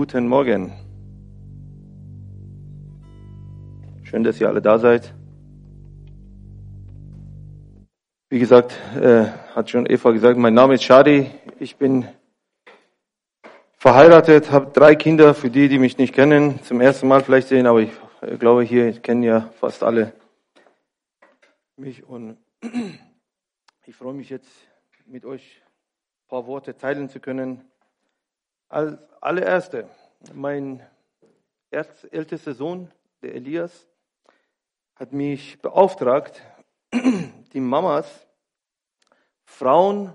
Guten Morgen. Schön, dass ihr alle da seid. Wie gesagt, äh, hat schon Eva gesagt, mein Name ist Shadi. Ich bin verheiratet, habe drei Kinder, für die, die mich nicht kennen, zum ersten Mal vielleicht sehen, aber ich äh, glaube, hier kennen ja fast alle mich und ich freue mich jetzt mit euch ein paar Worte teilen zu können. Als allererste, mein ältester Sohn, der Elias, hat mich beauftragt, die Mamas, Frauen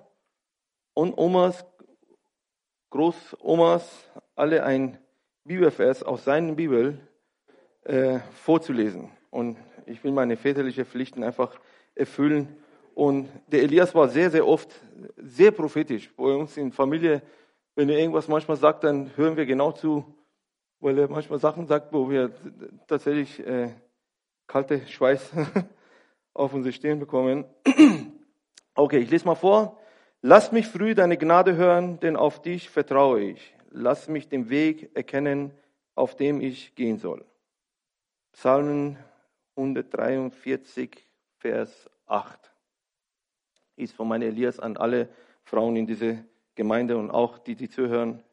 und Omas, Großomas, alle ein Bibelvers aus seiner Bibel äh, vorzulesen. Und ich will meine väterliche Pflichten einfach erfüllen. Und der Elias war sehr, sehr oft sehr prophetisch. Bei uns in Familie, wenn er irgendwas manchmal sagt, dann hören wir genau zu, weil er manchmal Sachen sagt, wo wir tatsächlich äh, kalte Schweiß auf unsere Stirn bekommen. Okay, ich lese mal vor. Lass mich früh deine Gnade hören, denn auf dich vertraue ich. Lass mich den Weg erkennen, auf dem ich gehen soll. Psalmen 143, Vers 8 ist von meinem Elias an alle Frauen in dieser Gemeinde und auch die, die zuhören.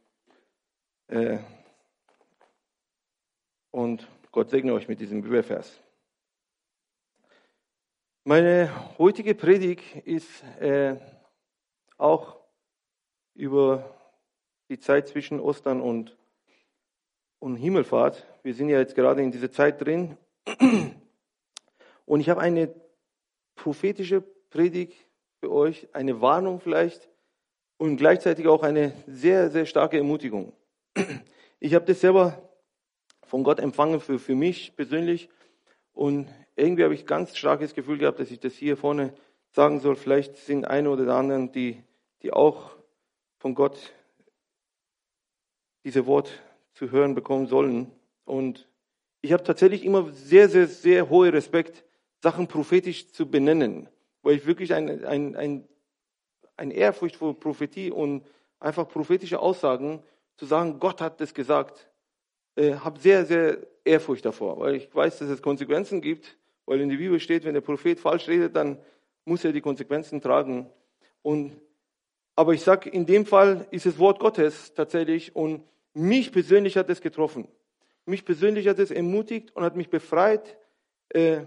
Äh, und Gott segne euch mit diesem Bibelvers. Meine heutige Predigt ist äh, auch über die Zeit zwischen Ostern und, und Himmelfahrt. Wir sind ja jetzt gerade in dieser Zeit drin. Und ich habe eine prophetische Predigt für euch, eine Warnung vielleicht und gleichzeitig auch eine sehr, sehr starke Ermutigung. Ich habe das selber von Gott empfangen für, für mich persönlich und irgendwie habe ich ganz starkes Gefühl gehabt, dass ich das hier vorne sagen soll. Vielleicht sind eine oder anderen, die, die auch von Gott diese Wort zu hören bekommen sollen. Und ich habe tatsächlich immer sehr, sehr, sehr hohe Respekt, Sachen prophetisch zu benennen, weil ich wirklich ein, ein, ein, ein Ehrfurcht vor Prophetie und einfach prophetische Aussagen zu sagen, Gott hat das gesagt, äh, habe sehr, sehr Ehrfurcht davor, weil ich weiß, dass es Konsequenzen gibt weil in der Bibel steht, wenn der Prophet falsch redet, dann muss er die Konsequenzen tragen. Und, aber ich sage, in dem Fall ist es Wort Gottes tatsächlich und mich persönlich hat es getroffen. Mich persönlich hat es ermutigt und hat mich befreit. Äh,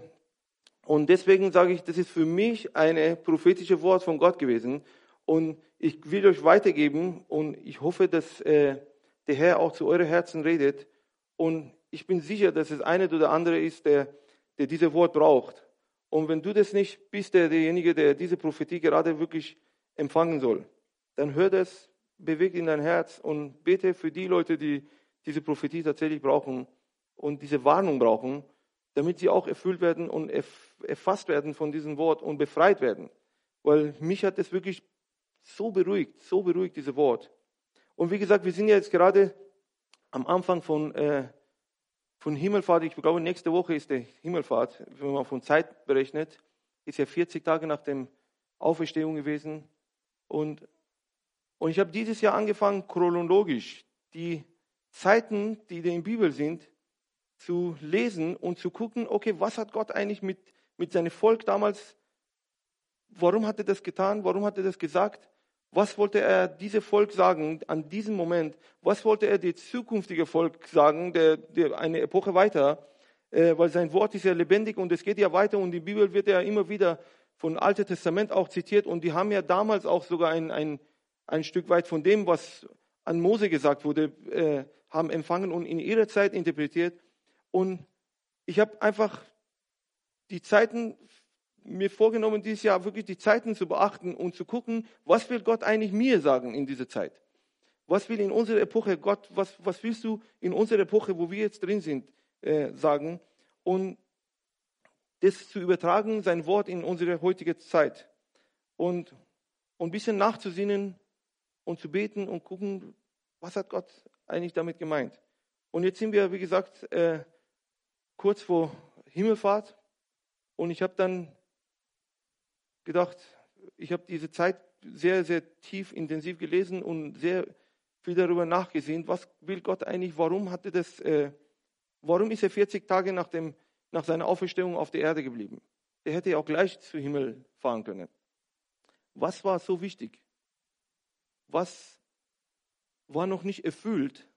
und deswegen sage ich, das ist für mich eine prophetische Wort von Gott gewesen. Und ich will euch weitergeben und ich hoffe, dass äh, der Herr auch zu euren Herzen redet. Und ich bin sicher, dass es eine oder andere ist, der der dieses Wort braucht. Und wenn du das nicht bist, der, derjenige, der diese Prophetie gerade wirklich empfangen soll, dann hör das, bewegt in dein Herz und bete für die Leute, die diese Prophetie tatsächlich brauchen und diese Warnung brauchen, damit sie auch erfüllt werden und erfasst werden von diesem Wort und befreit werden. Weil mich hat das wirklich so beruhigt, so beruhigt, dieses Wort. Und wie gesagt, wir sind ja jetzt gerade am Anfang von äh, von Himmelfahrt, ich glaube, nächste Woche ist der Himmelfahrt, wenn man von Zeit berechnet, ist ja 40 Tage nach der Auferstehung gewesen. Und, und ich habe dieses Jahr angefangen, chronologisch die Zeiten, die in der Bibel sind, zu lesen und zu gucken, okay, was hat Gott eigentlich mit, mit seinem Volk damals, warum hat er das getan, warum hat er das gesagt? Was wollte er diesem Volk sagen an diesem Moment? Was wollte er dem zukünftigen Volk sagen, der, der eine Epoche weiter? Äh, weil sein Wort ist ja lebendig und es geht ja weiter und die Bibel wird ja immer wieder von Alten Testament auch zitiert und die haben ja damals auch sogar ein, ein, ein Stück weit von dem, was an Mose gesagt wurde, äh, haben empfangen und in ihrer Zeit interpretiert. Und ich habe einfach die Zeiten mir vorgenommen, dieses Jahr wirklich die Zeiten zu beachten und zu gucken, was will Gott eigentlich mir sagen in dieser Zeit? Was will in unserer Epoche Gott, was, was willst du in unserer Epoche, wo wir jetzt drin sind, äh, sagen? Und das zu übertragen, sein Wort in unsere heutige Zeit. Und, und ein bisschen nachzusinnen und zu beten und gucken, was hat Gott eigentlich damit gemeint? Und jetzt sind wir, wie gesagt, äh, kurz vor Himmelfahrt. Und ich habe dann gedacht, ich habe diese Zeit sehr, sehr tief, intensiv gelesen und sehr viel darüber nachgesehen, was will Gott eigentlich, warum hatte das, äh, warum ist er 40 Tage nach, dem, nach seiner Auferstehung auf der Erde geblieben? Er hätte ja auch gleich zu Himmel fahren können. Was war so wichtig? Was war noch nicht erfüllt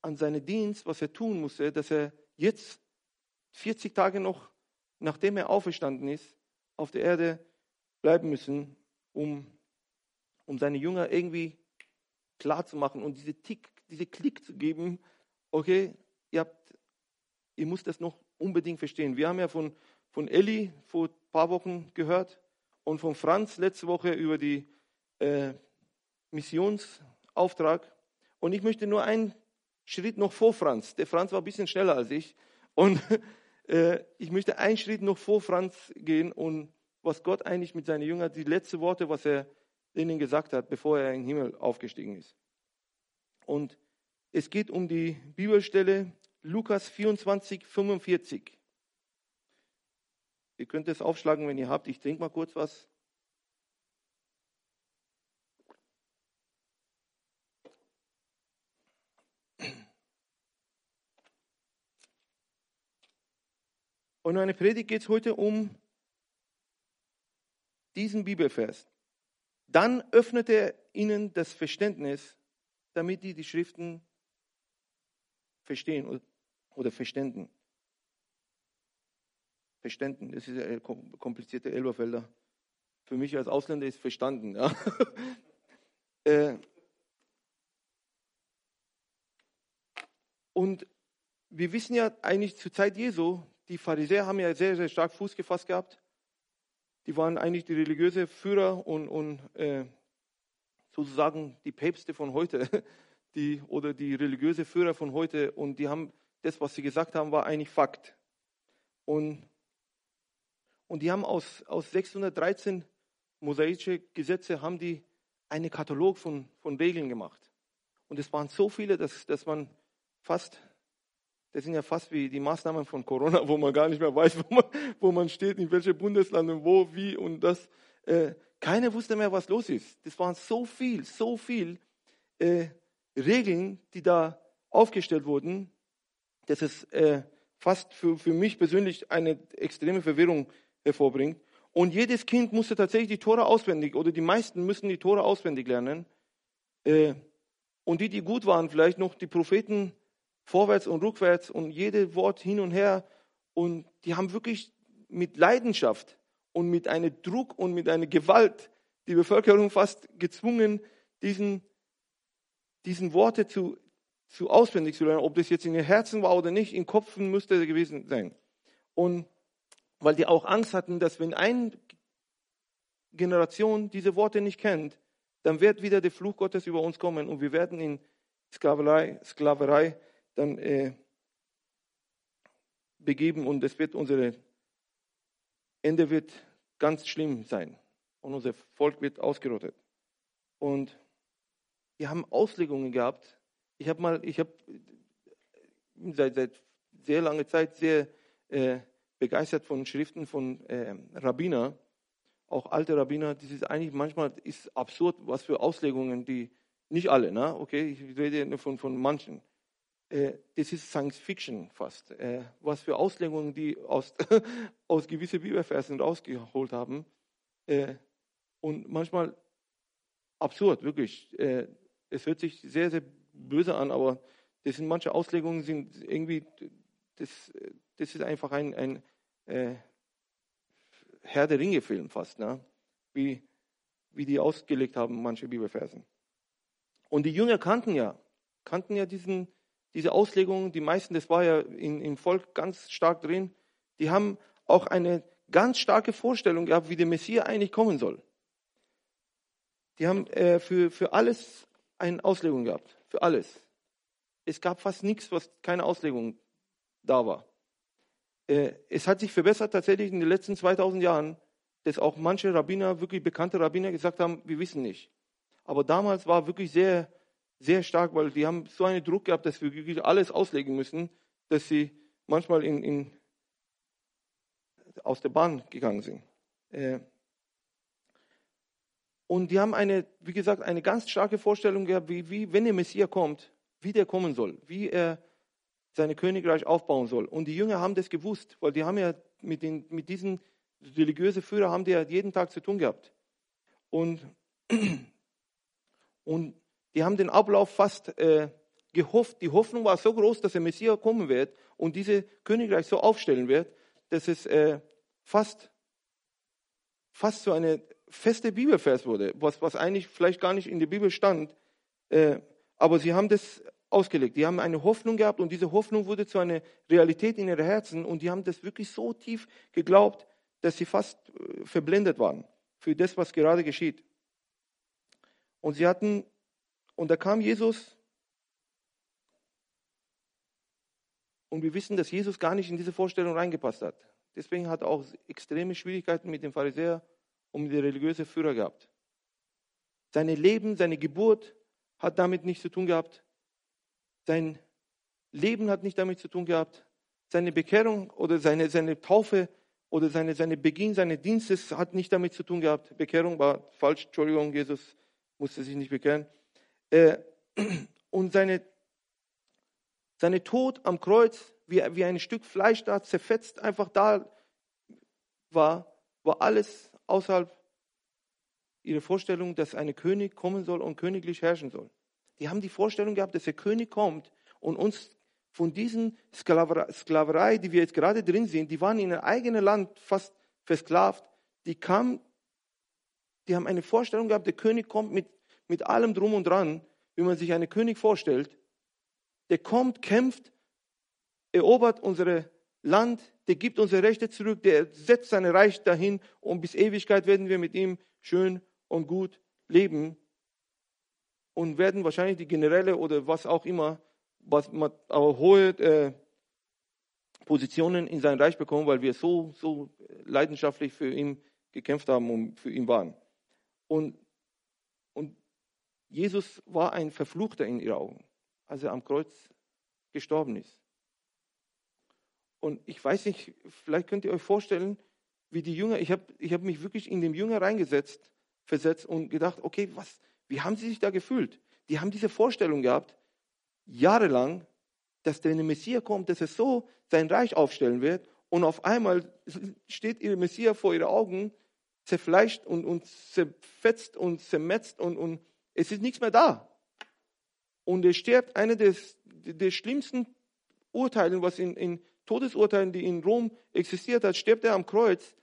an seinem Dienst, was er tun musste, dass er jetzt 40 Tage noch, nachdem er auferstanden ist, auf der Erde bleiben müssen, um, um seine Jünger irgendwie klar zu machen und diese Tick, diese Klick zu geben, okay, ihr habt, ihr müsst das noch unbedingt verstehen. Wir haben ja von, von Elli vor ein paar Wochen gehört und von Franz letzte Woche über die äh, Missionsauftrag. Und ich möchte nur einen Schritt noch vor Franz. Der Franz war ein bisschen schneller als ich. Und ich möchte einen Schritt noch vor Franz gehen und was Gott eigentlich mit seinen Jüngern, die letzten Worte, was er ihnen gesagt hat, bevor er in den Himmel aufgestiegen ist. Und es geht um die Bibelstelle Lukas 24, 45. Ihr könnt es aufschlagen, wenn ihr habt. Ich trinke mal kurz was. Und meine Predigt geht es heute um diesen Bibelvers. Dann öffnete er ihnen das Verständnis, damit die die Schriften verstehen oder verständen. Verständen, das ist ein komplizierter Elberfelder. Für mich als Ausländer ist verstanden. Ja. Äh, und wir wissen ja eigentlich zur Zeit Jesu, die Pharisäer haben ja sehr, sehr stark Fuß gefasst gehabt die waren eigentlich die religiöse Führer und, und äh, sozusagen die Päpste von heute die, oder die religiöse Führer von heute. Und die haben das, was sie gesagt haben, war eigentlich Fakt. Und, und die haben aus, aus 613 mosaische Gesetze, haben die einen Katalog von, von Regeln gemacht. Und es waren so viele, dass, dass man fast das sind ja fast wie die Maßnahmen von Corona, wo man gar nicht mehr weiß, wo man, wo man steht, in welchem Bundesland und wo, wie und das. Äh, keiner wusste mehr, was los ist. Das waren so viel, so viel äh, Regeln, die da aufgestellt wurden, dass es äh, fast für, für mich persönlich eine extreme Verwirrung hervorbringt. Und jedes Kind musste tatsächlich die Tore auswendig, oder die meisten müssen die Tore auswendig lernen. Äh, und die, die gut waren, vielleicht noch die Propheten vorwärts und rückwärts und jedes Wort hin und her. Und die haben wirklich mit Leidenschaft und mit einem Druck und mit einer Gewalt die Bevölkerung fast gezwungen, diesen, diesen Worte zu, zu auswendig zu lernen. Ob das jetzt in ihr Herzen war oder nicht, in Kopfen müsste gewesen sein. Und weil die auch Angst hatten, dass wenn eine Generation diese Worte nicht kennt, dann wird wieder der Fluch Gottes über uns kommen und wir werden in Sklaverei, Sklaverei dann äh, begeben und es wird unsere Ende wird ganz schlimm sein und unser Volk wird ausgerottet. Und wir haben Auslegungen gehabt. Ich habe mal, ich habe seit, seit sehr langer Zeit sehr äh, begeistert von Schriften von äh, Rabbiner, auch alte Rabbiner. Das ist eigentlich manchmal ist absurd, was für Auslegungen die nicht alle, ne? Okay, ich rede nur von von manchen äh, das ist Science Fiction fast, äh, was für Auslegungen die aus, aus gewissen Bibelversen rausgeholt haben. Äh, und manchmal absurd, wirklich. es hört sich sehr, sehr böse an, aber das sind manche Auslegungen sind irgendwie, das, das ist einfach ein, ein äh, Herr der Ringe-Film fast, ne? wie, wie die ausgelegt haben, manche Bibelversen. Und die Jünger kannten ja, kannten ja diesen, diese Auslegung, die meisten, das war ja in, im Volk ganz stark drin, die haben auch eine ganz starke Vorstellung gehabt, wie der Messias eigentlich kommen soll. Die haben äh, für, für alles eine Auslegung gehabt, für alles. Es gab fast nichts, was keine Auslegung da war. Äh, es hat sich verbessert tatsächlich in den letzten 2000 Jahren, dass auch manche Rabbiner, wirklich bekannte Rabbiner gesagt haben, wir wissen nicht. Aber damals war wirklich sehr sehr stark, weil die haben so einen Druck gehabt, dass wir wirklich alles auslegen müssen, dass sie manchmal in, in, aus der Bahn gegangen sind. Äh, Und die haben eine, wie gesagt, eine ganz starke Vorstellung gehabt, wie, wie wenn der Messias kommt, wie der kommen soll, wie er sein Königreich aufbauen soll. Und die Jünger haben das gewusst, weil die haben ja mit, den, mit diesen religiösen Führern haben die ja jeden Tag zu tun gehabt. Und, und die haben den Ablauf fast äh, gehofft. Die Hoffnung war so groß, dass der Messias kommen wird und diese Königreich so aufstellen wird, dass es äh, fast, fast so eine feste Bibelvers wurde, was, was eigentlich vielleicht gar nicht in der Bibel stand. Äh, aber sie haben das ausgelegt. Die haben eine Hoffnung gehabt und diese Hoffnung wurde zu einer Realität in ihren Herzen und die haben das wirklich so tief geglaubt, dass sie fast äh, verblendet waren für das, was gerade geschieht. Und sie hatten, und da kam Jesus und wir wissen, dass Jesus gar nicht in diese Vorstellung reingepasst hat. Deswegen hat er auch extreme Schwierigkeiten mit dem Pharisäer und mit den religiösen Führer gehabt. Seine Leben, seine Geburt hat damit nichts zu tun gehabt. Sein Leben hat nicht damit zu tun gehabt. Seine Bekehrung oder seine, seine Taufe oder seine, seine Beginn seines Dienstes hat nicht damit zu tun gehabt. Bekehrung war falsch, Entschuldigung, Jesus musste sich nicht bekehren. Äh, und seine, seine Tod am Kreuz, wie, wie ein Stück Fleisch da zerfetzt, einfach da war, war alles außerhalb ihrer Vorstellung, dass ein König kommen soll und königlich herrschen soll. Die haben die Vorstellung gehabt, dass der König kommt und uns von diesen Sklaverei, die wir jetzt gerade drin sind, die waren in ihrem eigenen Land fast versklavt, die kamen, die haben eine Vorstellung gehabt, der König kommt mit, mit allem drum und dran, wie man sich einen König vorstellt. Der kommt, kämpft, erobert unser Land, der gibt unsere Rechte zurück, der setzt sein Reich dahin und bis Ewigkeit werden wir mit ihm schön und gut leben und werden wahrscheinlich die Generäle oder was auch immer, was man aber hohe äh, Positionen in sein Reich bekommen, weil wir so, so leidenschaftlich für ihn gekämpft haben und für ihn waren. Und Jesus war ein Verfluchter in ihren Augen, als er am Kreuz gestorben ist. Und ich weiß nicht, vielleicht könnt ihr euch vorstellen, wie die Jünger, ich habe ich hab mich wirklich in den Jünger reingesetzt, versetzt und gedacht, okay, was, wie haben sie sich da gefühlt? Die haben diese Vorstellung gehabt, jahrelang, dass der Messias kommt, dass er so sein Reich aufstellen wird und auf einmal steht ihr Messias vor ihren Augen, zerfleischt und, und zerfetzt und zermetzt und, und es ist nichts mehr da. Und er stirbt, einer des, der schlimmsten Urteilen, was in, in Todesurteilen, die in Rom existiert hat, stirbt er am Kreuz.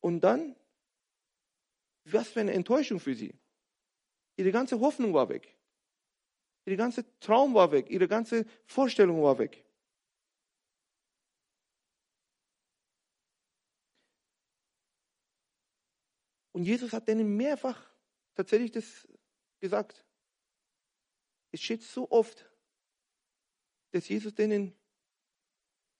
Und dann was für eine Enttäuschung für sie. Ihre ganze Hoffnung war weg. Ihre ganze Traum war weg. Ihre ganze Vorstellung war weg. Und Jesus hat denen mehrfach tatsächlich das gesagt. Es steht so oft, dass Jesus denen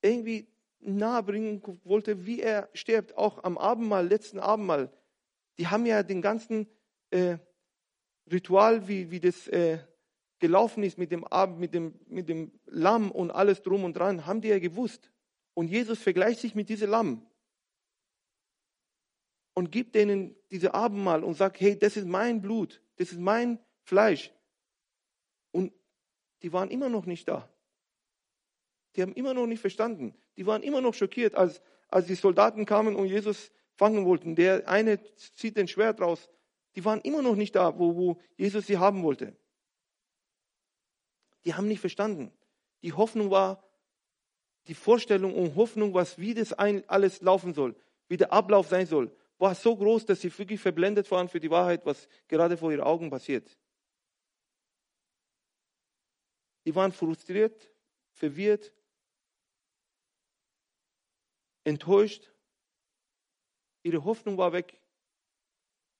irgendwie nahebringen wollte, wie er stirbt. Auch am Abendmahl, letzten Abendmahl, die haben ja den ganzen äh, Ritual, wie, wie das äh, gelaufen ist mit dem, Abend, mit, dem, mit dem Lamm und alles drum und dran, haben die ja gewusst. Und Jesus vergleicht sich mit diesem Lamm und gibt denen diese Abendmahl und sagt, hey, das ist mein Blut, das ist mein Fleisch. Und die waren immer noch nicht da. Die haben immer noch nicht verstanden. Die waren immer noch schockiert, als, als die Soldaten kamen und Jesus fangen wollten. Der eine zieht den Schwert raus. Die waren immer noch nicht da, wo, wo Jesus sie haben wollte. Die haben nicht verstanden. Die Hoffnung war, die Vorstellung und Hoffnung, was wie das alles laufen soll, wie der Ablauf sein soll, war so groß, dass sie wirklich verblendet waren für die Wahrheit, was gerade vor ihren Augen passiert. Die waren frustriert, verwirrt, enttäuscht Ihre Hoffnung war weg.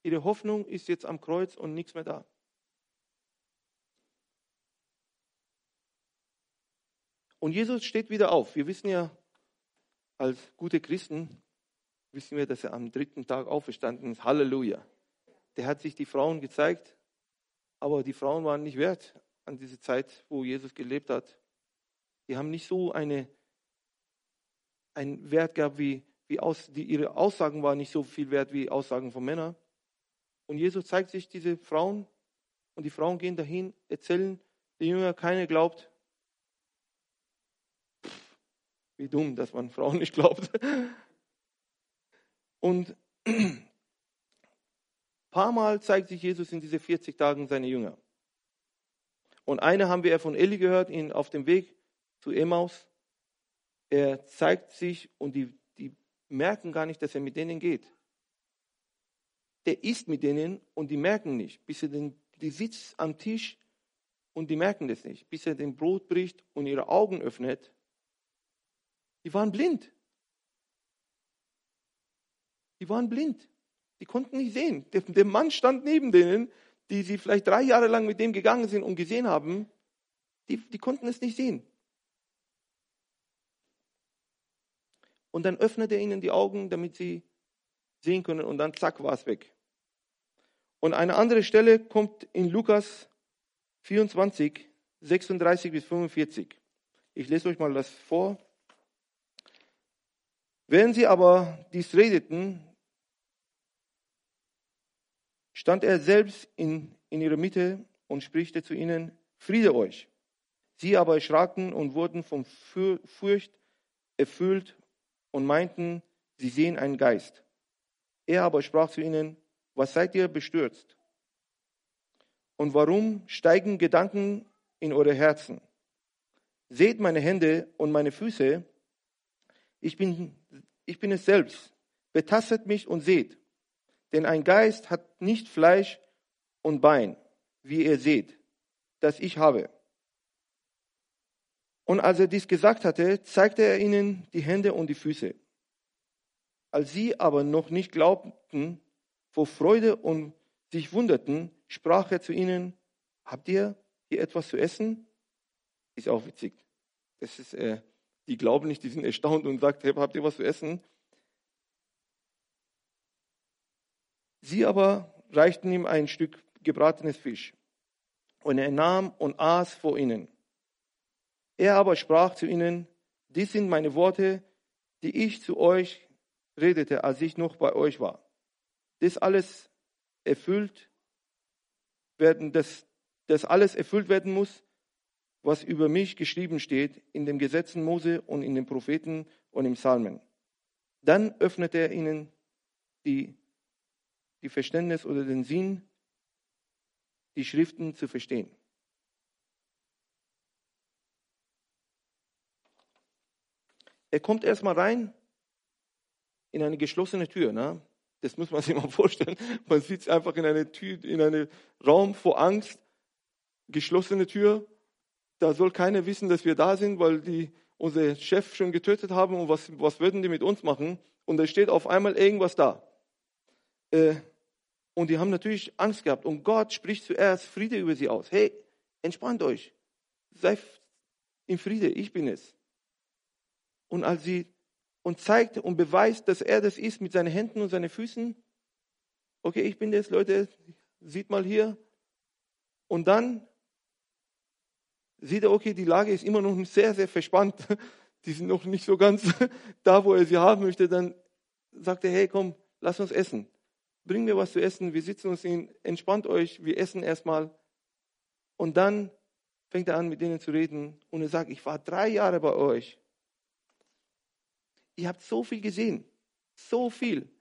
Ihre Hoffnung ist jetzt am Kreuz und nichts mehr da. Und Jesus steht wieder auf. Wir wissen ja, als gute Christen, wissen wir, dass er am dritten Tag auferstanden ist. Halleluja. Der hat sich die Frauen gezeigt, aber die Frauen waren nicht wert an diese Zeit, wo Jesus gelebt hat. Die haben nicht so eine, einen Wert gehabt wie wie aus, die, ihre Aussagen waren nicht so viel wert wie Aussagen von Männern. Und Jesus zeigt sich diese Frauen und die Frauen gehen dahin, erzählen die Jünger, keiner glaubt. Pff, wie dumm, dass man Frauen nicht glaubt. Und ein paar Mal zeigt sich Jesus in diese 40 Tagen seine Jünger. Und eine haben wir von Eli gehört, ihn auf dem Weg zu Emmaus. Er zeigt sich und die, die merken gar nicht, dass er mit denen geht. Der isst mit denen und die merken nicht, bis er den, die sitzt am Tisch und die merken das nicht, bis er den Brot bricht und ihre Augen öffnet. Die waren blind. Die waren blind. Die konnten nicht sehen. Der, Mann stand neben denen, die sie vielleicht drei Jahre lang mit dem gegangen sind und gesehen haben. Die, die konnten es nicht sehen. Und dann öffnet er ihnen die Augen, damit sie sehen können und dann zack war es weg. Und eine andere Stelle kommt in Lukas 24, 36 bis 45. Ich lese euch mal das vor. Während sie aber dies redeten, stand er selbst in, in ihrer Mitte und sprichte zu ihnen, Friede euch. Sie aber erschraken und wurden vom Furcht erfüllt und meinten, sie sehen einen Geist. Er aber sprach zu ihnen, was seid ihr bestürzt? Und warum steigen Gedanken in eure Herzen? Seht meine Hände und meine Füße, ich bin, ich bin es selbst. Betastet mich und seht. Denn ein Geist hat nicht Fleisch und Bein, wie ihr seht, das ich habe. Und als er dies gesagt hatte, zeigte er ihnen die Hände und die Füße. Als sie aber noch nicht glaubten, vor Freude und sich wunderten, sprach er zu ihnen, habt ihr hier etwas zu essen? Ist auch witzig. Das ist, äh, die glauben nicht, die sind erstaunt und sagt, hey, habt ihr was zu essen? Sie aber reichten ihm ein Stück gebratenes Fisch. Und er nahm und aß vor ihnen. Er aber sprach zu ihnen, dies sind meine Worte, die ich zu euch redete, als ich noch bei euch war. Das alles erfüllt werden, dass das alles erfüllt werden muss, was über mich geschrieben steht in den Gesetzen Mose und in den Propheten und im Psalmen. Dann öffnete er ihnen die, die Verständnis oder den Sinn, die Schriften zu verstehen. Er kommt erstmal rein in eine geschlossene Tür. Ne? Das muss man sich mal vorstellen. Man sitzt einfach in eine Tür, in einem Raum vor Angst, geschlossene Tür. Da soll keiner wissen, dass wir da sind, weil die unser Chef schon getötet haben und was, was würden die mit uns machen? Und da steht auf einmal irgendwas da. Äh, und die haben natürlich Angst gehabt. Und Gott spricht zuerst Friede über sie aus. Hey, entspannt euch. Seid in Friede, ich bin es und als sie und zeigt und beweist, dass er das ist mit seinen Händen und seinen Füßen. Okay, ich bin das, Leute, sieht mal hier. Und dann sieht er, okay, die Lage ist immer noch sehr, sehr verspannt. Die sind noch nicht so ganz da, wo er sie haben möchte. Dann sagt er, hey, komm, lass uns essen. Bring mir was zu essen. Wir sitzen uns hin, entspannt euch, wir essen erstmal. Und dann fängt er an, mit denen zu reden. Und er sagt, ich war drei Jahre bei euch Ihr habt so viel gesehen. So viel.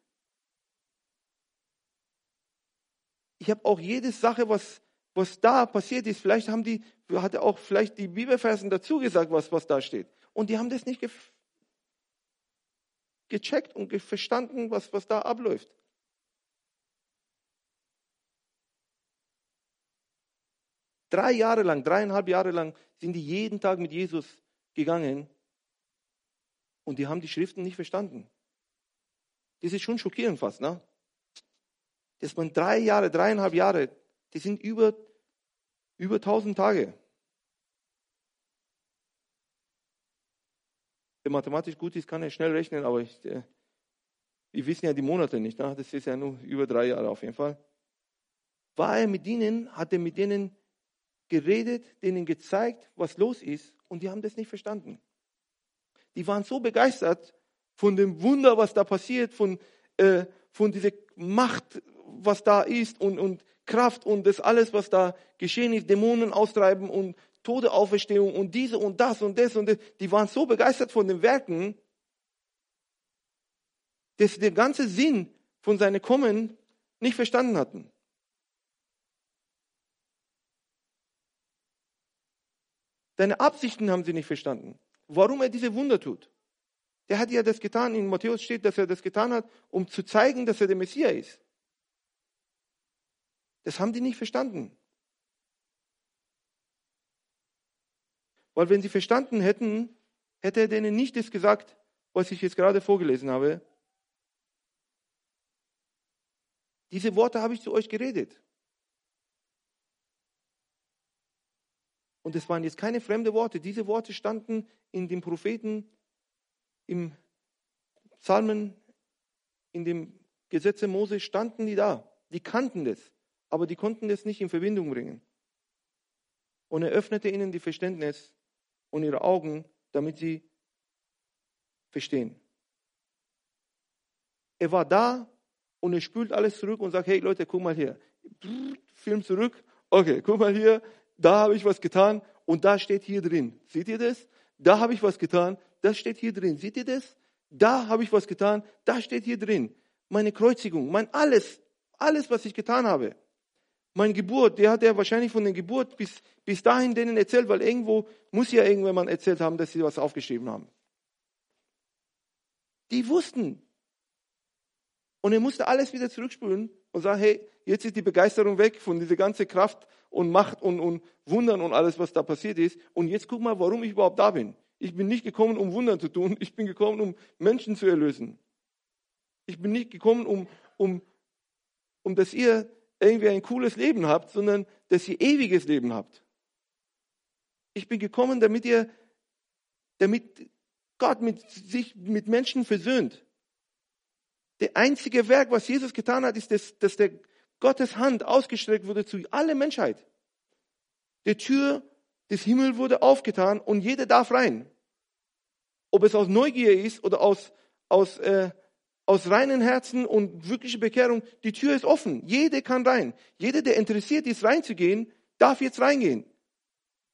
Ich habe auch jede Sache, was, was da passiert ist, vielleicht haben die, hat er auch vielleicht die Bibelversen dazu gesagt, was, was da steht. Und die haben das nicht ge gecheckt und verstanden, was, was da abläuft. Drei Jahre lang, dreieinhalb Jahre lang sind die jeden Tag mit Jesus gegangen und die haben die Schriften nicht verstanden. Das ist schon schockierend fast, ne? Dass man drei Jahre, dreieinhalb Jahre, die sind über, über tausend Tage. Wer mathematisch gut ist, kann ja schnell rechnen, aber ich, äh, wir wissen ja die Monate nicht, ne? das ist ja nur über drei Jahre auf jeden Fall. War er mit ihnen, hat er mit denen geredet, denen gezeigt, was los ist und die haben das nicht verstanden die waren so begeistert von dem Wunder, was da passiert, von, äh, von dieser Macht, was da ist und, und Kraft und das alles, was da geschehen ist, Dämonen austreiben und Todeauferstehung und diese und das und das und das. Die waren so begeistert von den Werken, dass sie den ganzen Sinn von seinem Kommen nicht verstanden hatten. Deine Absichten haben sie nicht verstanden. Warum er diese Wunder tut. Der hat ja das getan. In Matthäus steht, dass er das getan hat, um zu zeigen, dass er der Messias ist. Das haben die nicht verstanden. Weil wenn sie verstanden hätten, hätte er denen nicht das gesagt, was ich jetzt gerade vorgelesen habe. Diese Worte habe ich zu euch geredet. Und es waren jetzt keine fremde Worte. Diese Worte standen in den Propheten, im Psalmen, in dem Gesetze Mose, standen die da. Die kannten das, aber die konnten das nicht in Verbindung bringen. Und er öffnete ihnen die Verständnis und ihre Augen, damit sie verstehen. Er war da und er spült alles zurück und sagt, hey Leute, guck mal hier. Film zurück. Okay, guck mal hier, da habe ich was getan und da steht hier drin. Seht ihr das? Da habe ich was getan, das steht hier drin. Seht ihr das? Da habe ich was getan, da steht hier drin. Meine Kreuzigung, mein alles, alles, was ich getan habe. Meine Geburt, der hat ja wahrscheinlich von der Geburt bis, bis dahin denen erzählt, weil irgendwo muss ja irgendjemand erzählt haben, dass sie was aufgeschrieben haben. Die wussten. Und er musste alles wieder zurückspülen und sagen, hey, jetzt ist die Begeisterung weg von dieser ganzen Kraft und Macht und, und Wundern und alles, was da passiert ist. Und jetzt guck mal, warum ich überhaupt da bin. Ich bin nicht gekommen, um Wunder zu tun. Ich bin gekommen, um Menschen zu erlösen. Ich bin nicht gekommen, um, um, um dass ihr irgendwie ein cooles Leben habt, sondern dass ihr ewiges Leben habt. Ich bin gekommen, damit ihr, damit Gott mit sich, mit Menschen versöhnt. Der einzige Werk, was Jesus getan hat, ist, dass, dass der Gottes Hand ausgestreckt wurde zu aller Menschheit. Die Tür des Himmels wurde aufgetan und jeder darf rein. Ob es aus Neugier ist oder aus, aus, äh, aus reinen Herzen und wirkliche Bekehrung, die Tür ist offen. Jeder kann rein. Jeder, der interessiert ist, reinzugehen, darf jetzt reingehen.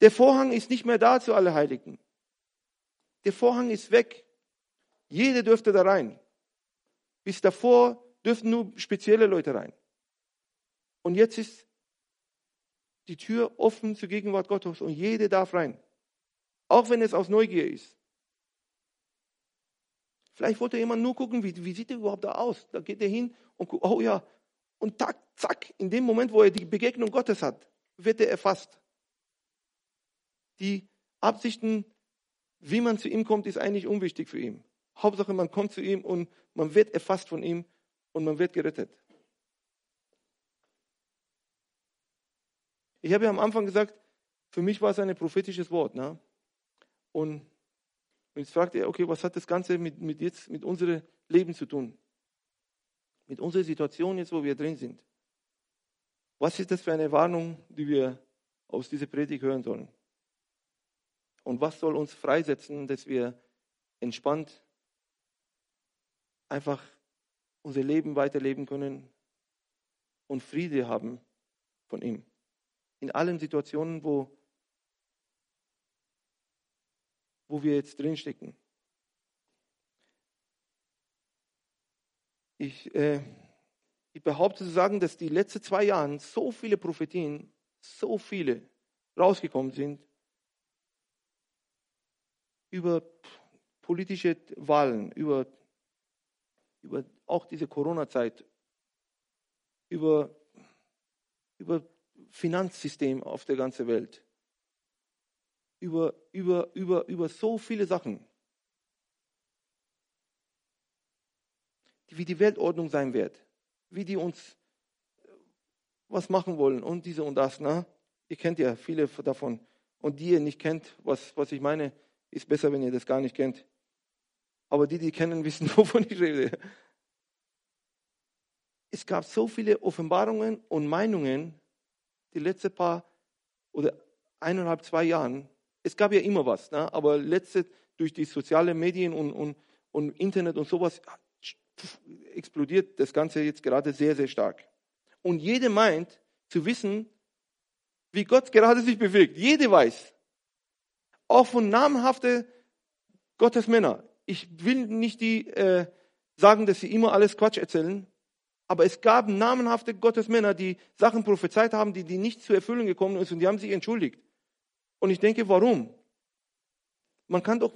Der Vorhang ist nicht mehr da zu alle Heiligen. Der Vorhang ist weg. Jeder dürfte da rein. Bis davor dürften nur spezielle Leute rein. Und jetzt ist die Tür offen zur Gegenwart Gottes und jeder darf rein. Auch wenn es aus Neugier ist. Vielleicht wollte jemand nur gucken, wie, wie sieht er überhaupt da aus? Da geht er hin und guckt, oh ja. Und zack, zack, in dem Moment, wo er die Begegnung Gottes hat, wird er erfasst. Die Absichten, wie man zu ihm kommt, ist eigentlich unwichtig für ihn. Hauptsache, man kommt zu ihm und man wird erfasst von ihm und man wird gerettet. Ich habe ja am Anfang gesagt, für mich war es ein prophetisches Wort. Ne? Und jetzt fragt er, okay, was hat das Ganze mit, mit, jetzt, mit unserem Leben zu tun? Mit unserer Situation jetzt, wo wir drin sind. Was ist das für eine Warnung, die wir aus dieser Predigt hören sollen? Und was soll uns freisetzen, dass wir entspannt einfach unser Leben weiterleben können und Friede haben von ihm. In allen Situationen, wo, wo wir jetzt drinstecken. Ich, äh, ich behaupte zu sagen, dass die letzten zwei Jahre so viele Prophetien, so viele rausgekommen sind über politische Wahlen, über über auch diese Corona-Zeit, über, über Finanzsystem auf der ganzen Welt, über, über, über, über so viele Sachen, wie die Weltordnung sein wird, wie die uns was machen wollen und diese und das. Ne? Ihr kennt ja viele davon. Und die ihr nicht kennt, was, was ich meine, ist besser, wenn ihr das gar nicht kennt. Aber die, die kennen, wissen, wovon ich rede. Es gab so viele Offenbarungen und Meinungen die letzten paar oder eineinhalb, zwei Jahren. Es gab ja immer was, ne? aber letzte durch die sozialen Medien und, und, und Internet und sowas explodiert das Ganze jetzt gerade sehr, sehr stark. Und jede meint zu wissen, wie Gott gerade sich bewegt. Jede weiß. Auch von namhaften Gottesmänner. Ich will nicht die äh, sagen, dass sie immer alles Quatsch erzählen, aber es gab namenhafte Gottesmänner, die Sachen prophezeit haben, die, die nicht zur Erfüllung gekommen sind und die haben sich entschuldigt. Und ich denke, warum? Man kann doch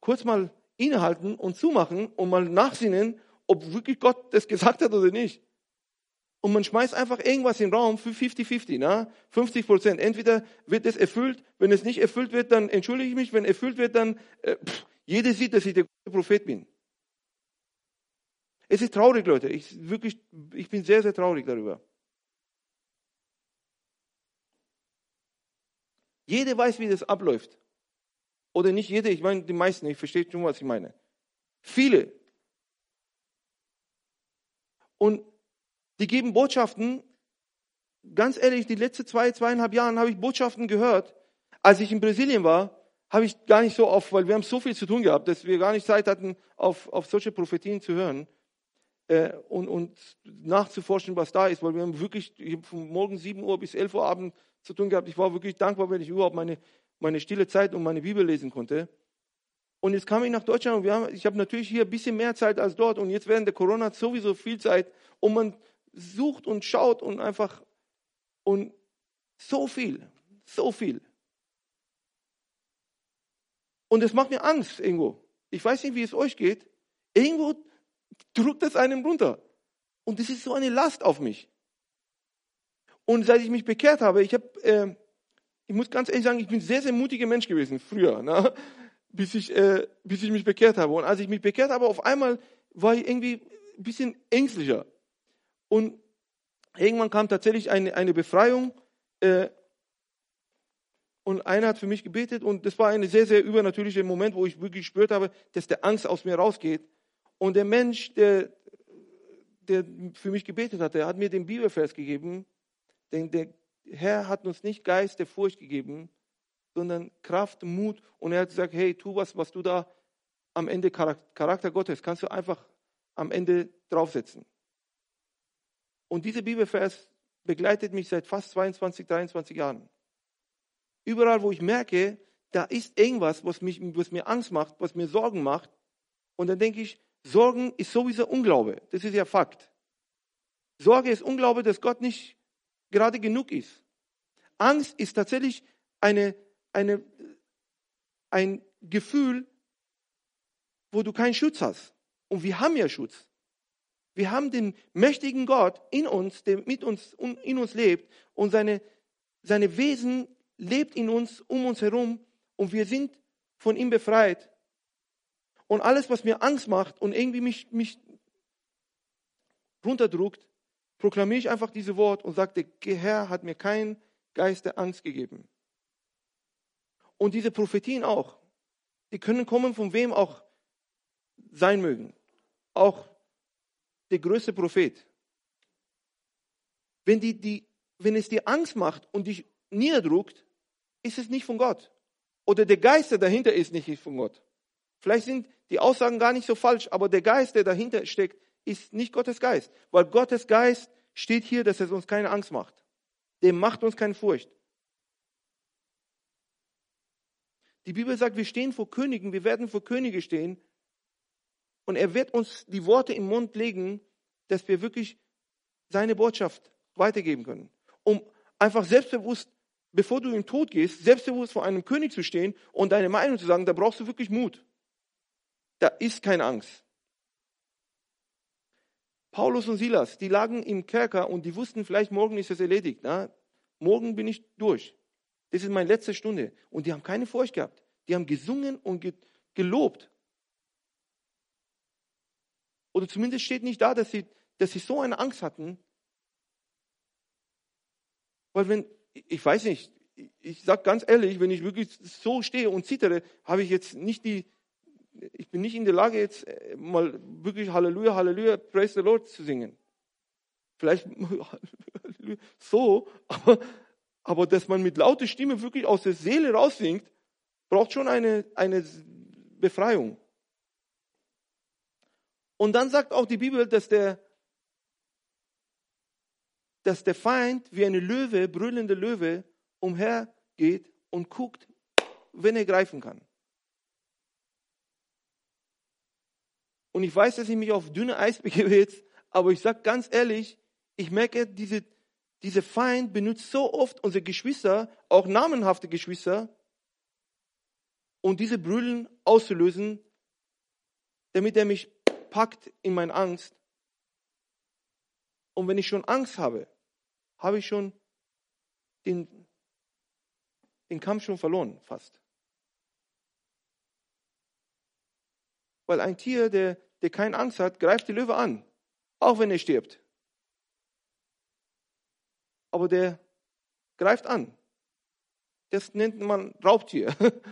kurz mal innehalten und zumachen und mal nachsinnen, ob wirklich Gott das gesagt hat oder nicht. Und man schmeißt einfach irgendwas in den Raum für 50-50, ne? 50 Prozent. Entweder wird es erfüllt, wenn es nicht erfüllt wird, dann entschuldige ich mich, wenn erfüllt wird, dann, äh, pff, jeder sieht, dass ich der Prophet bin. Es ist traurig, Leute. Ich, wirklich, ich bin sehr, sehr traurig darüber. Jeder weiß, wie das abläuft. Oder nicht jeder, ich meine die meisten, ich verstehe schon, was ich meine. Viele. Und die geben Botschaften. Ganz ehrlich, die letzten zwei, zweieinhalb Jahre habe ich Botschaften gehört. Als ich in Brasilien war, habe ich gar nicht so oft, weil wir haben so viel zu tun gehabt, dass wir gar nicht Zeit hatten, auf, auf solche Prophetien zu hören äh, und, und nachzuforschen, was da ist, weil wir haben wirklich ich habe von morgen 7 Uhr bis 11 Uhr Abend zu tun gehabt. Ich war wirklich dankbar, wenn ich überhaupt meine, meine stille Zeit und meine Bibel lesen konnte. Und jetzt kam ich nach Deutschland und haben, ich habe natürlich hier ein bisschen mehr Zeit als dort und jetzt während der Corona sowieso viel Zeit und man sucht und schaut und einfach und so viel, so viel. Und es macht mir Angst irgendwo. Ich weiß nicht, wie es euch geht. Irgendwo drückt es einem runter. Und das ist so eine Last auf mich. Und seit ich mich bekehrt habe, ich habe, äh, ich muss ganz ehrlich sagen, ich bin sehr, sehr mutiger Mensch gewesen früher, ne? bis, ich, äh, bis ich mich bekehrt habe. Und als ich mich bekehrt habe, auf einmal war ich irgendwie ein bisschen ängstlicher. Und irgendwann kam tatsächlich eine, eine Befreiung. Äh, und einer hat für mich gebetet und das war ein sehr, sehr übernatürlicher Moment, wo ich wirklich gespürt habe, dass der Angst aus mir rausgeht. Und der Mensch, der, der für mich gebetet hat, der hat mir den Bibelvers gegeben, denn der Herr hat uns nicht Geist der Furcht gegeben, sondern Kraft, Mut. Und er hat gesagt, hey, tu was, was du da am Ende Charakter Gottes, kannst du einfach am Ende draufsetzen. Und dieser Bibelvers begleitet mich seit fast 22, 23 Jahren. Überall, wo ich merke, da ist irgendwas, was, mich, was mir Angst macht, was mir Sorgen macht. Und dann denke ich, Sorgen ist sowieso Unglaube. Das ist ja Fakt. Sorge ist Unglaube, dass Gott nicht gerade genug ist. Angst ist tatsächlich eine, eine, ein Gefühl, wo du keinen Schutz hast. Und wir haben ja Schutz. Wir haben den mächtigen Gott in uns, der mit uns, in uns lebt und seine, seine Wesen lebt in uns, um uns herum und wir sind von ihm befreit. Und alles, was mir Angst macht und irgendwie mich, mich runterdrückt, proklamiere ich einfach diese Wort und sage, der Herr hat mir keinen Geist der Angst gegeben. Und diese Prophetien auch, die können kommen von wem auch sein mögen. Auch der größte Prophet. Wenn, die, die, wenn es dir Angst macht und dich niederdruckt, ist es nicht von Gott. Oder der Geist, der dahinter ist, nicht von Gott. Vielleicht sind die Aussagen gar nicht so falsch, aber der Geist, der dahinter steckt, ist nicht Gottes Geist. Weil Gottes Geist steht hier, dass es uns keine Angst macht. Dem macht uns keine Furcht. Die Bibel sagt, wir stehen vor Königen, wir werden vor Könige stehen und er wird uns die Worte im Mund legen, dass wir wirklich seine Botschaft weitergeben können. Um einfach selbstbewusst, bevor du im Tod gehst, selbstbewusst vor einem König zu stehen und deine Meinung zu sagen, da brauchst du wirklich Mut. Da ist keine Angst. Paulus und Silas, die lagen im Kerker und die wussten, vielleicht morgen ist es erledigt. Na? Morgen bin ich durch. Das ist meine letzte Stunde. Und die haben keine Furcht gehabt. Die haben gesungen und gelobt. Oder zumindest steht nicht da, dass sie, dass sie so eine Angst hatten. Weil wenn, ich weiß nicht, ich sage ganz ehrlich, wenn ich wirklich so stehe und zittere, habe ich jetzt nicht die, ich bin nicht in der Lage, jetzt äh, mal wirklich Halleluja, Halleluja, Praise the Lord zu singen. Vielleicht so, aber, aber dass man mit lauter Stimme wirklich aus der Seele raussingt, braucht schon eine, eine Befreiung. Und dann sagt auch die Bibel, dass der, dass der Feind wie eine Löwe, brüllende Löwe, umhergeht und guckt, wenn er greifen kann. Und ich weiß, dass ich mich auf dünne Eis begebe jetzt, aber ich sage ganz ehrlich, ich merke, diese, diese Feind benutzt so oft unsere Geschwister, auch namenhafte Geschwister, um diese Brüllen auszulösen, damit er mich packt in meine Angst. Und wenn ich schon Angst habe, habe ich schon den, den Kampf schon verloren, fast. Weil ein Tier, der, der keine Angst hat, greift die Löwe an, auch wenn er stirbt. Aber der greift an. Das nennt man Raubtier.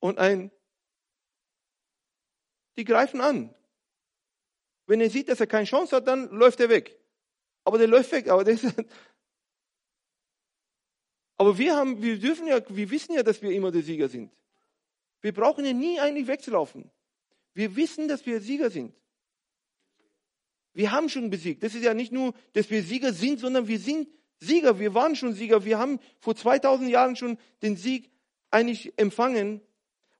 Und ein, die greifen an. Wenn er sieht, dass er keine Chance hat, dann läuft er weg. Aber der läuft weg. Aber, das, aber wir haben, wir dürfen ja, wir wissen ja, dass wir immer der Sieger sind. Wir brauchen ja nie eigentlich wegzulaufen. Wir wissen, dass wir Sieger sind. Wir haben schon besiegt. Das ist ja nicht nur, dass wir Sieger sind, sondern wir sind Sieger. Wir waren schon Sieger. Wir haben vor 2000 Jahren schon den Sieg eigentlich empfangen.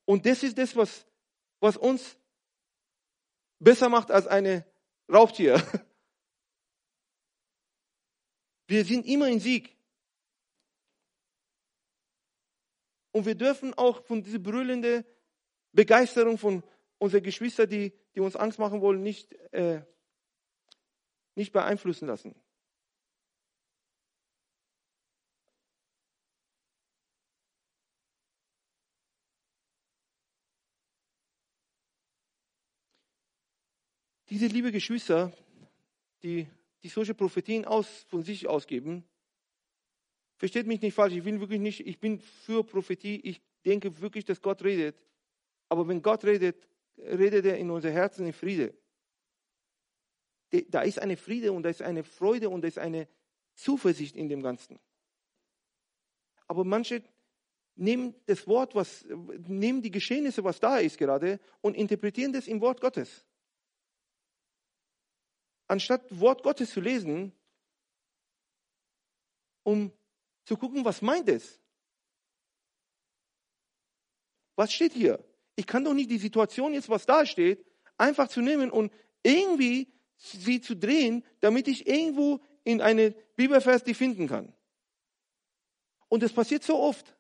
Und das ist das, was, was uns besser macht als eine Raubtier. Wir sind immer in Sieg. Und wir dürfen auch von dieser brüllenden Begeisterung von unseren Geschwistern, die, die uns Angst machen wollen, nicht, äh, nicht beeinflussen lassen. Diese liebe Geschwister, die, die solche Prophetien aus, von sich ausgeben, Versteht mich nicht falsch, ich will wirklich nicht, ich bin für Prophetie, ich denke wirklich, dass Gott redet. Aber wenn Gott redet, redet er in unser Herzen in Friede. Da ist eine Friede und da ist eine Freude und da ist eine Zuversicht in dem Ganzen. Aber manche nehmen das Wort, was, nehmen die Geschehnisse, was da ist gerade, und interpretieren das im Wort Gottes. Anstatt Wort Gottes zu lesen, um zu gucken, was meint es? Was steht hier? Ich kann doch nicht die Situation jetzt, was da steht, einfach zu nehmen und irgendwie sie zu drehen, damit ich irgendwo in eine Bibelvers die finden kann. Und das passiert so oft.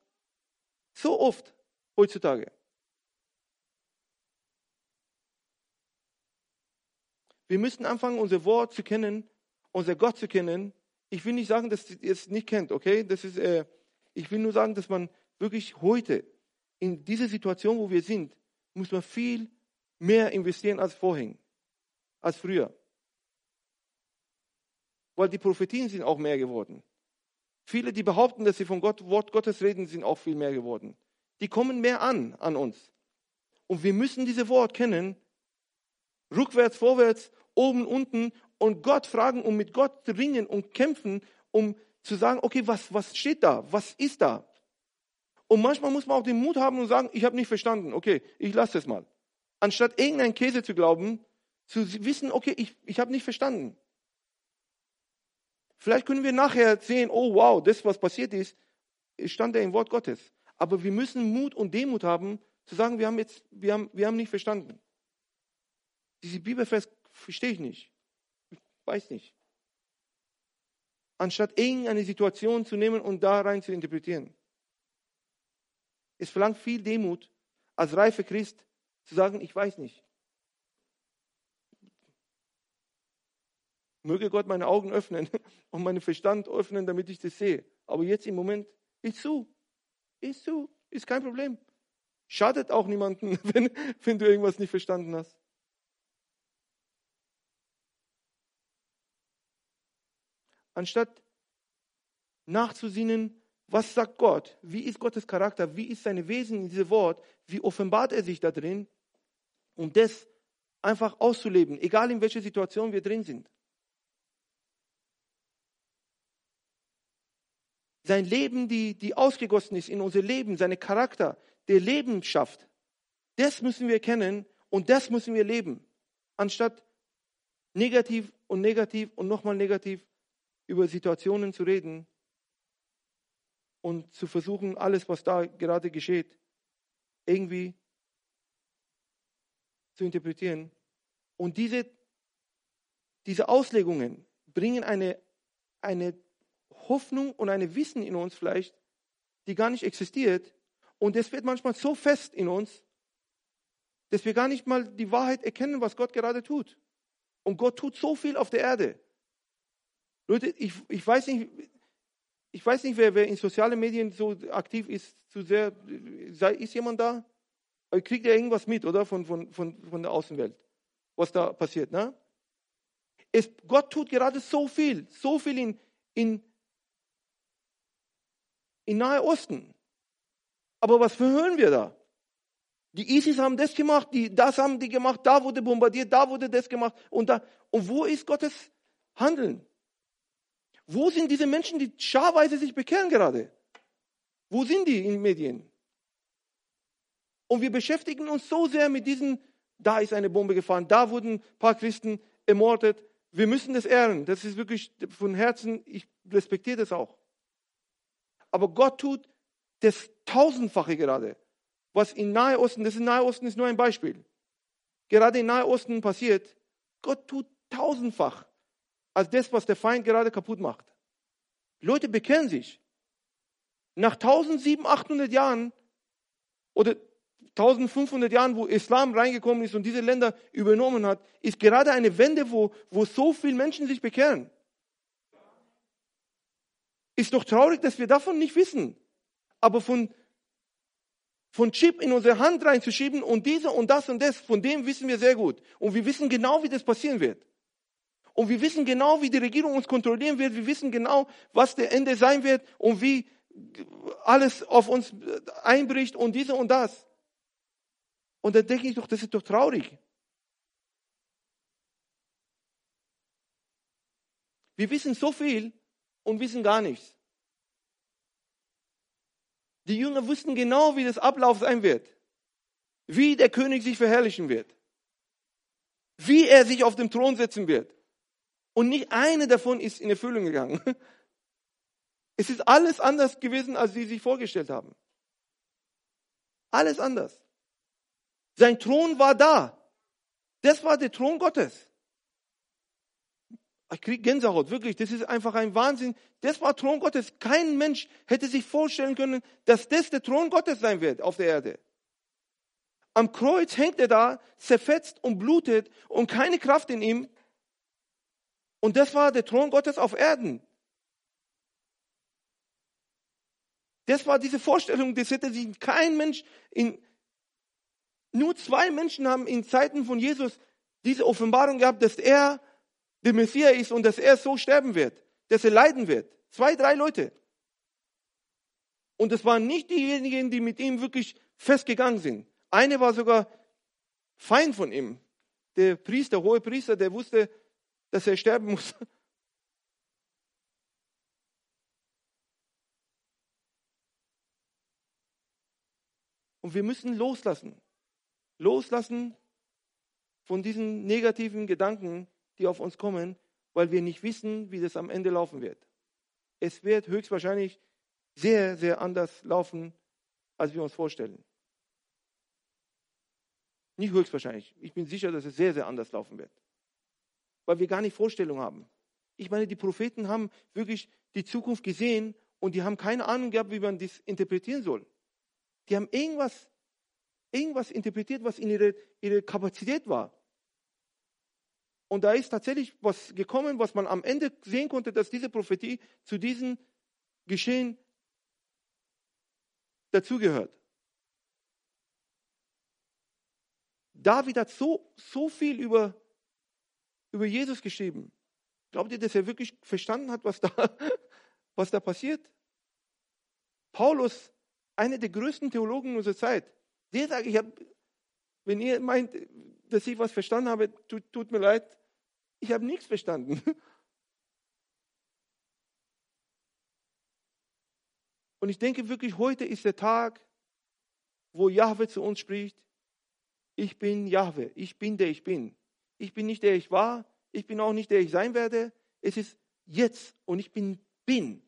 So oft heutzutage. Wir müssen anfangen, unser Wort zu kennen, unser Gott zu kennen ich will nicht sagen, dass ihr es nicht kennt, okay? Das ist, äh, ich will nur sagen, dass man wirklich heute in dieser Situation, wo wir sind, muss man viel mehr investieren als vorhin, als früher. Weil die Prophetien sind auch mehr geworden. Viele, die behaupten, dass sie vom Gott, Wort Gottes reden, sind auch viel mehr geworden. Die kommen mehr an, an uns. Und wir müssen diese Wort kennen, rückwärts, vorwärts, oben, unten und Gott fragen und mit Gott ringen und kämpfen, um zu sagen, okay, was, was steht da? Was ist da? Und manchmal muss man auch den Mut haben und sagen, ich habe nicht verstanden, okay, ich lasse es mal. Anstatt irgendein Käse zu glauben, zu wissen, okay, ich, ich habe nicht verstanden. Vielleicht können wir nachher sehen, oh wow, das, was passiert ist, stand ja im Wort Gottes. Aber wir müssen Mut und Demut haben, zu sagen, wir haben jetzt, wir haben, wir haben nicht verstanden. Diese Bibelfest verstehe ich nicht. Weiß nicht. Anstatt irgendeine Situation zu nehmen und da rein zu interpretieren. Es verlangt viel Demut, als reife Christ zu sagen, ich weiß nicht. Möge Gott meine Augen öffnen und meinen Verstand öffnen, damit ich das sehe. Aber jetzt im Moment ist zu. Ist zu. Ist kein Problem. Schadet auch niemanden, wenn, wenn du irgendwas nicht verstanden hast. Anstatt nachzusinnen, was sagt Gott? Wie ist Gottes Charakter? Wie ist sein Wesen in diesem Wort? Wie offenbart er sich da drin? Um das einfach auszuleben, egal in welcher Situation wir drin sind. Sein Leben, die, die ausgegossen ist in unser Leben, seine Charakter, der Leben schafft. Das müssen wir kennen und das müssen wir leben. Anstatt negativ und negativ und nochmal negativ über Situationen zu reden und zu versuchen, alles, was da gerade geschieht, irgendwie zu interpretieren. Und diese, diese Auslegungen bringen eine, eine Hoffnung und eine Wissen in uns vielleicht, die gar nicht existiert. Und es wird manchmal so fest in uns, dass wir gar nicht mal die Wahrheit erkennen, was Gott gerade tut. Und Gott tut so viel auf der Erde. Leute, ich, ich weiß nicht, ich weiß nicht, wer, wer in sozialen Medien so aktiv ist, zu sehr, ist jemand da? Kriegt er irgendwas mit, oder? Von, von, von, von der Außenwelt, was da passiert, ne? Es, Gott tut gerade so viel, so viel in, in, in Nahe Osten. Aber was hören wir da? Die ISIS haben das gemacht, die, das haben die gemacht, da wurde bombardiert, da wurde das gemacht und da. Und wo ist Gottes Handeln? Wo sind diese Menschen, die scharweise sich bekehren gerade? Wo sind die in den Medien? Und wir beschäftigen uns so sehr mit diesen, da ist eine Bombe gefahren, da wurden ein paar Christen ermordet. Wir müssen das ehren. Das ist wirklich von Herzen, ich respektiere das auch. Aber Gott tut das Tausendfache gerade. Was in Nahe Osten, das in Nahe Osten ist nur ein Beispiel. Gerade in Nahe Osten passiert, Gott tut tausendfach als das, was der Feind gerade kaputt macht. Leute bekennen sich. Nach 1700, 800 Jahren oder 1500 Jahren, wo Islam reingekommen ist und diese Länder übernommen hat, ist gerade eine Wende, wo, wo so viele Menschen sich bekehren. Ist doch traurig, dass wir davon nicht wissen. Aber von, von Chip in unsere Hand reinzuschieben und diese und das und das, von dem wissen wir sehr gut. Und wir wissen genau, wie das passieren wird. Und wir wissen genau, wie die Regierung uns kontrollieren wird. Wir wissen genau, was der Ende sein wird und wie alles auf uns einbricht und diese und das. Und da denke ich doch, das ist doch traurig. Wir wissen so viel und wissen gar nichts. Die Jünger wussten genau, wie das Ablauf sein wird. Wie der König sich verherrlichen wird. Wie er sich auf dem Thron setzen wird. Und nicht eine davon ist in Erfüllung gegangen. Es ist alles anders gewesen, als sie sich vorgestellt haben. Alles anders. Sein Thron war da. Das war der Thron Gottes. Ich kriege Gänsehaut, wirklich. Das ist einfach ein Wahnsinn. Das war Thron Gottes. Kein Mensch hätte sich vorstellen können, dass das der Thron Gottes sein wird auf der Erde. Am Kreuz hängt er da, zerfetzt und blutet und keine Kraft in ihm. Und das war der Thron Gottes auf Erden. Das war diese Vorstellung, das hätte sich kein Mensch in, nur zwei Menschen haben in Zeiten von Jesus diese Offenbarung gehabt, dass er der Messias ist und dass er so sterben wird, dass er leiden wird. Zwei, drei Leute. Und es waren nicht diejenigen, die mit ihm wirklich festgegangen sind. Eine war sogar Feind von ihm. Der Priester, hohe Priester, der wusste, dass er sterben muss. Und wir müssen loslassen. Loslassen von diesen negativen Gedanken, die auf uns kommen, weil wir nicht wissen, wie das am Ende laufen wird. Es wird höchstwahrscheinlich sehr, sehr anders laufen, als wir uns vorstellen. Nicht höchstwahrscheinlich. Ich bin sicher, dass es sehr, sehr anders laufen wird. Weil wir gar nicht Vorstellung haben. Ich meine, die Propheten haben wirklich die Zukunft gesehen und die haben keine Ahnung gehabt, wie man das interpretieren soll. Die haben irgendwas, irgendwas interpretiert, was in ihre, ihre Kapazität war. Und da ist tatsächlich was gekommen, was man am Ende sehen konnte, dass diese Prophetie zu diesem Geschehen dazugehört. David hat so, so viel über, über Jesus geschrieben. Glaubt ihr, dass er wirklich verstanden hat, was da, was da passiert? Paulus, einer der größten Theologen unserer Zeit, der sagt, ich habe, wenn ihr meint, dass ich was verstanden habe, tut, tut mir leid, ich habe nichts verstanden. Und ich denke wirklich, heute ist der Tag, wo Jahwe zu uns spricht. Ich bin Jahwe, ich bin der ich bin. Ich bin nicht der ich war, Ich bin auch nicht der ich sein werde. Es ist jetzt und ich bin, bin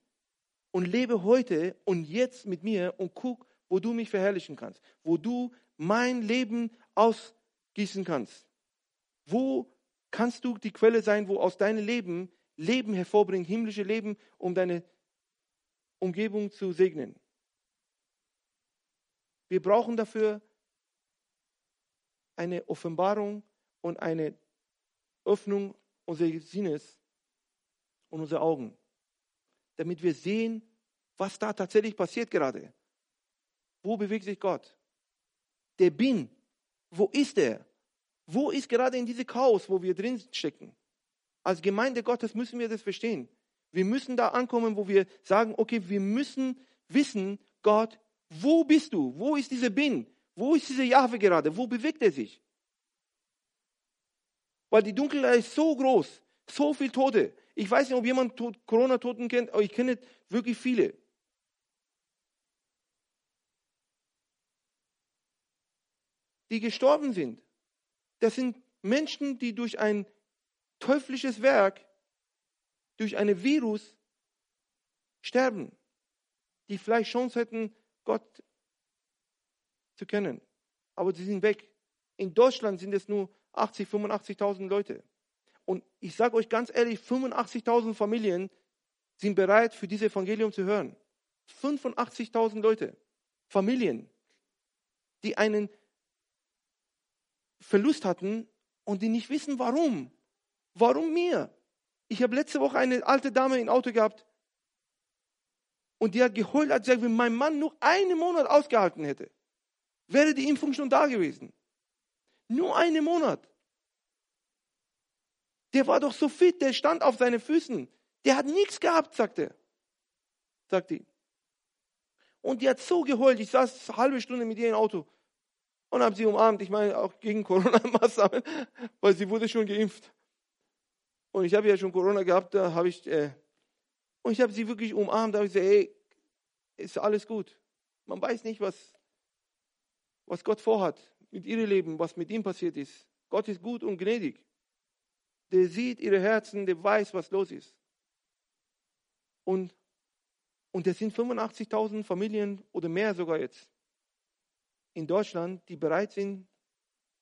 und lebe heute und jetzt mit mir und guck, wo du mich verherrlichen kannst, wo du mein Leben ausgießen kannst. Wo kannst du die Quelle sein, wo aus deinem Leben Leben hervorbringt, himmlische Leben, um deine Umgebung zu segnen. Wir brauchen dafür eine Offenbarung und eine Öffnung unseres Sinnes und unserer Augen, damit wir sehen, was da tatsächlich passiert gerade. Wo bewegt sich Gott? Der Bin, wo ist er? Wo ist gerade in diesem Chaos, wo wir drin stecken? Als Gemeinde Gottes müssen wir das verstehen. Wir müssen da ankommen, wo wir sagen, okay, wir müssen wissen, Gott, wo bist du? Wo ist dieser Bin? Wo ist dieser Jahwe gerade? Wo bewegt er sich? Weil die Dunkelheit ist so groß, so viel Tote. Ich weiß nicht, ob jemand Corona-Toten kennt, aber ich kenne wirklich viele. Die gestorben sind. Das sind Menschen, die durch ein teuflisches Werk, durch ein Virus sterben, die vielleicht Chance hätten, Gott zu kennen. Aber sie sind weg. In Deutschland sind es nur 80, 85.000 Leute. Und ich sage euch ganz ehrlich, 85.000 Familien sind bereit, für dieses Evangelium zu hören. 85.000 Leute, Familien, die einen Verlust hatten und die nicht wissen, warum. Warum mir? Ich habe letzte Woche eine alte Dame im Auto gehabt und die hat geheult, hat gesagt, wenn mein Mann nur einen Monat ausgehalten hätte, wäre die Impfung schon da gewesen. Nur einen Monat. Der war doch so fit, der stand auf seinen Füßen. Der hat nichts gehabt, sagte er. Sagt die. Und die hat so geheult. Ich saß eine halbe Stunde mit ihr im Auto und habe sie umarmt. Ich meine, auch gegen Corona-Maßnahmen, weil sie wurde schon geimpft. Und ich habe ja schon Corona gehabt, da habe ich, äh, und ich habe sie wirklich umarmt, da habe ich gesagt, hey, ist alles gut. Man weiß nicht, was, was Gott vorhat mit ihrem Leben, was mit ihm passiert ist. Gott ist gut und gnädig. Der sieht ihre Herzen, der weiß, was los ist. Und, und es sind 85.000 Familien oder mehr sogar jetzt in Deutschland, die bereit sind,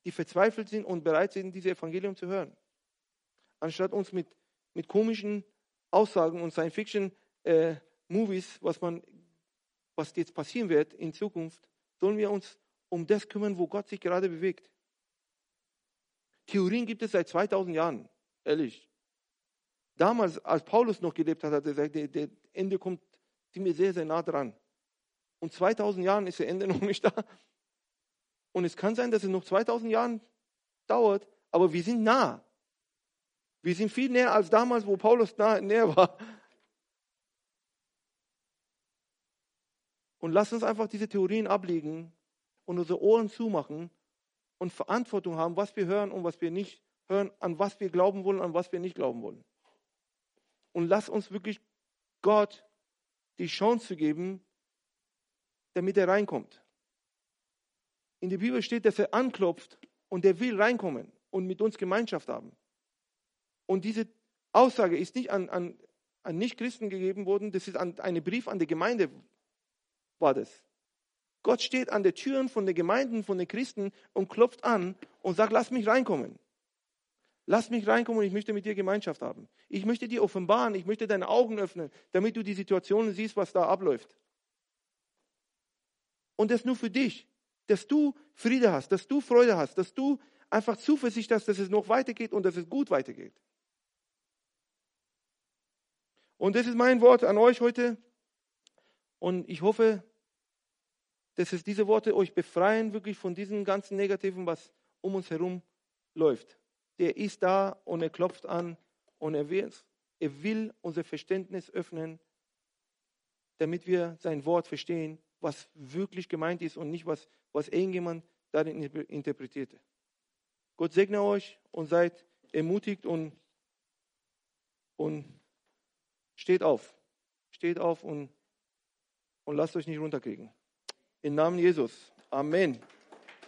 die verzweifelt sind und bereit sind, dieses Evangelium zu hören anstatt uns mit, mit komischen Aussagen und Science-Fiction-Movies, äh, was, was jetzt passieren wird in Zukunft, sollen wir uns um das kümmern, wo Gott sich gerade bewegt. Theorien gibt es seit 2000 Jahren, ehrlich. Damals, als Paulus noch gelebt hat, hat er gesagt, der, Ende kommt ziemlich sehr, sehr nah dran. Und 2000 Jahren ist der Ende noch nicht da. Und es kann sein, dass es noch 2000 Jahren dauert, aber wir sind nah. Wir sind viel näher als damals, wo Paulus nah, näher war. Und lass uns einfach diese Theorien ablegen und unsere Ohren zumachen und Verantwortung haben, was wir hören und was wir nicht hören, an was wir glauben wollen, an was wir nicht glauben wollen. Und lass uns wirklich Gott die Chance geben, damit er reinkommt. In der Bibel steht, dass er anklopft und er will reinkommen und mit uns Gemeinschaft haben. Und diese Aussage ist nicht an, an, an Nichtchristen gegeben worden, das ist an, ein Brief an die Gemeinde, war das. Gott steht an den Türen von den Gemeinden, von den Christen und klopft an und sagt, lass mich reinkommen. Lass mich reinkommen und ich möchte mit dir Gemeinschaft haben. Ich möchte dir offenbaren, ich möchte deine Augen öffnen, damit du die Situationen siehst, was da abläuft. Und das nur für dich, dass du Friede hast, dass du Freude hast, dass du einfach Zuversicht hast, dass es noch weitergeht und dass es gut weitergeht. Und das ist mein Wort an euch heute. Und ich hoffe, dass es diese Worte euch befreien, wirklich von diesem ganzen Negativen, was um uns herum läuft. Der ist da und er klopft an und er will, er will unser Verständnis öffnen, damit wir sein Wort verstehen, was wirklich gemeint ist und nicht, was, was irgendjemand darin interpretierte. Gott segne euch und seid ermutigt und, und Steht auf. Steht auf und, und lasst euch nicht runterkriegen. Im Namen Jesus. Amen.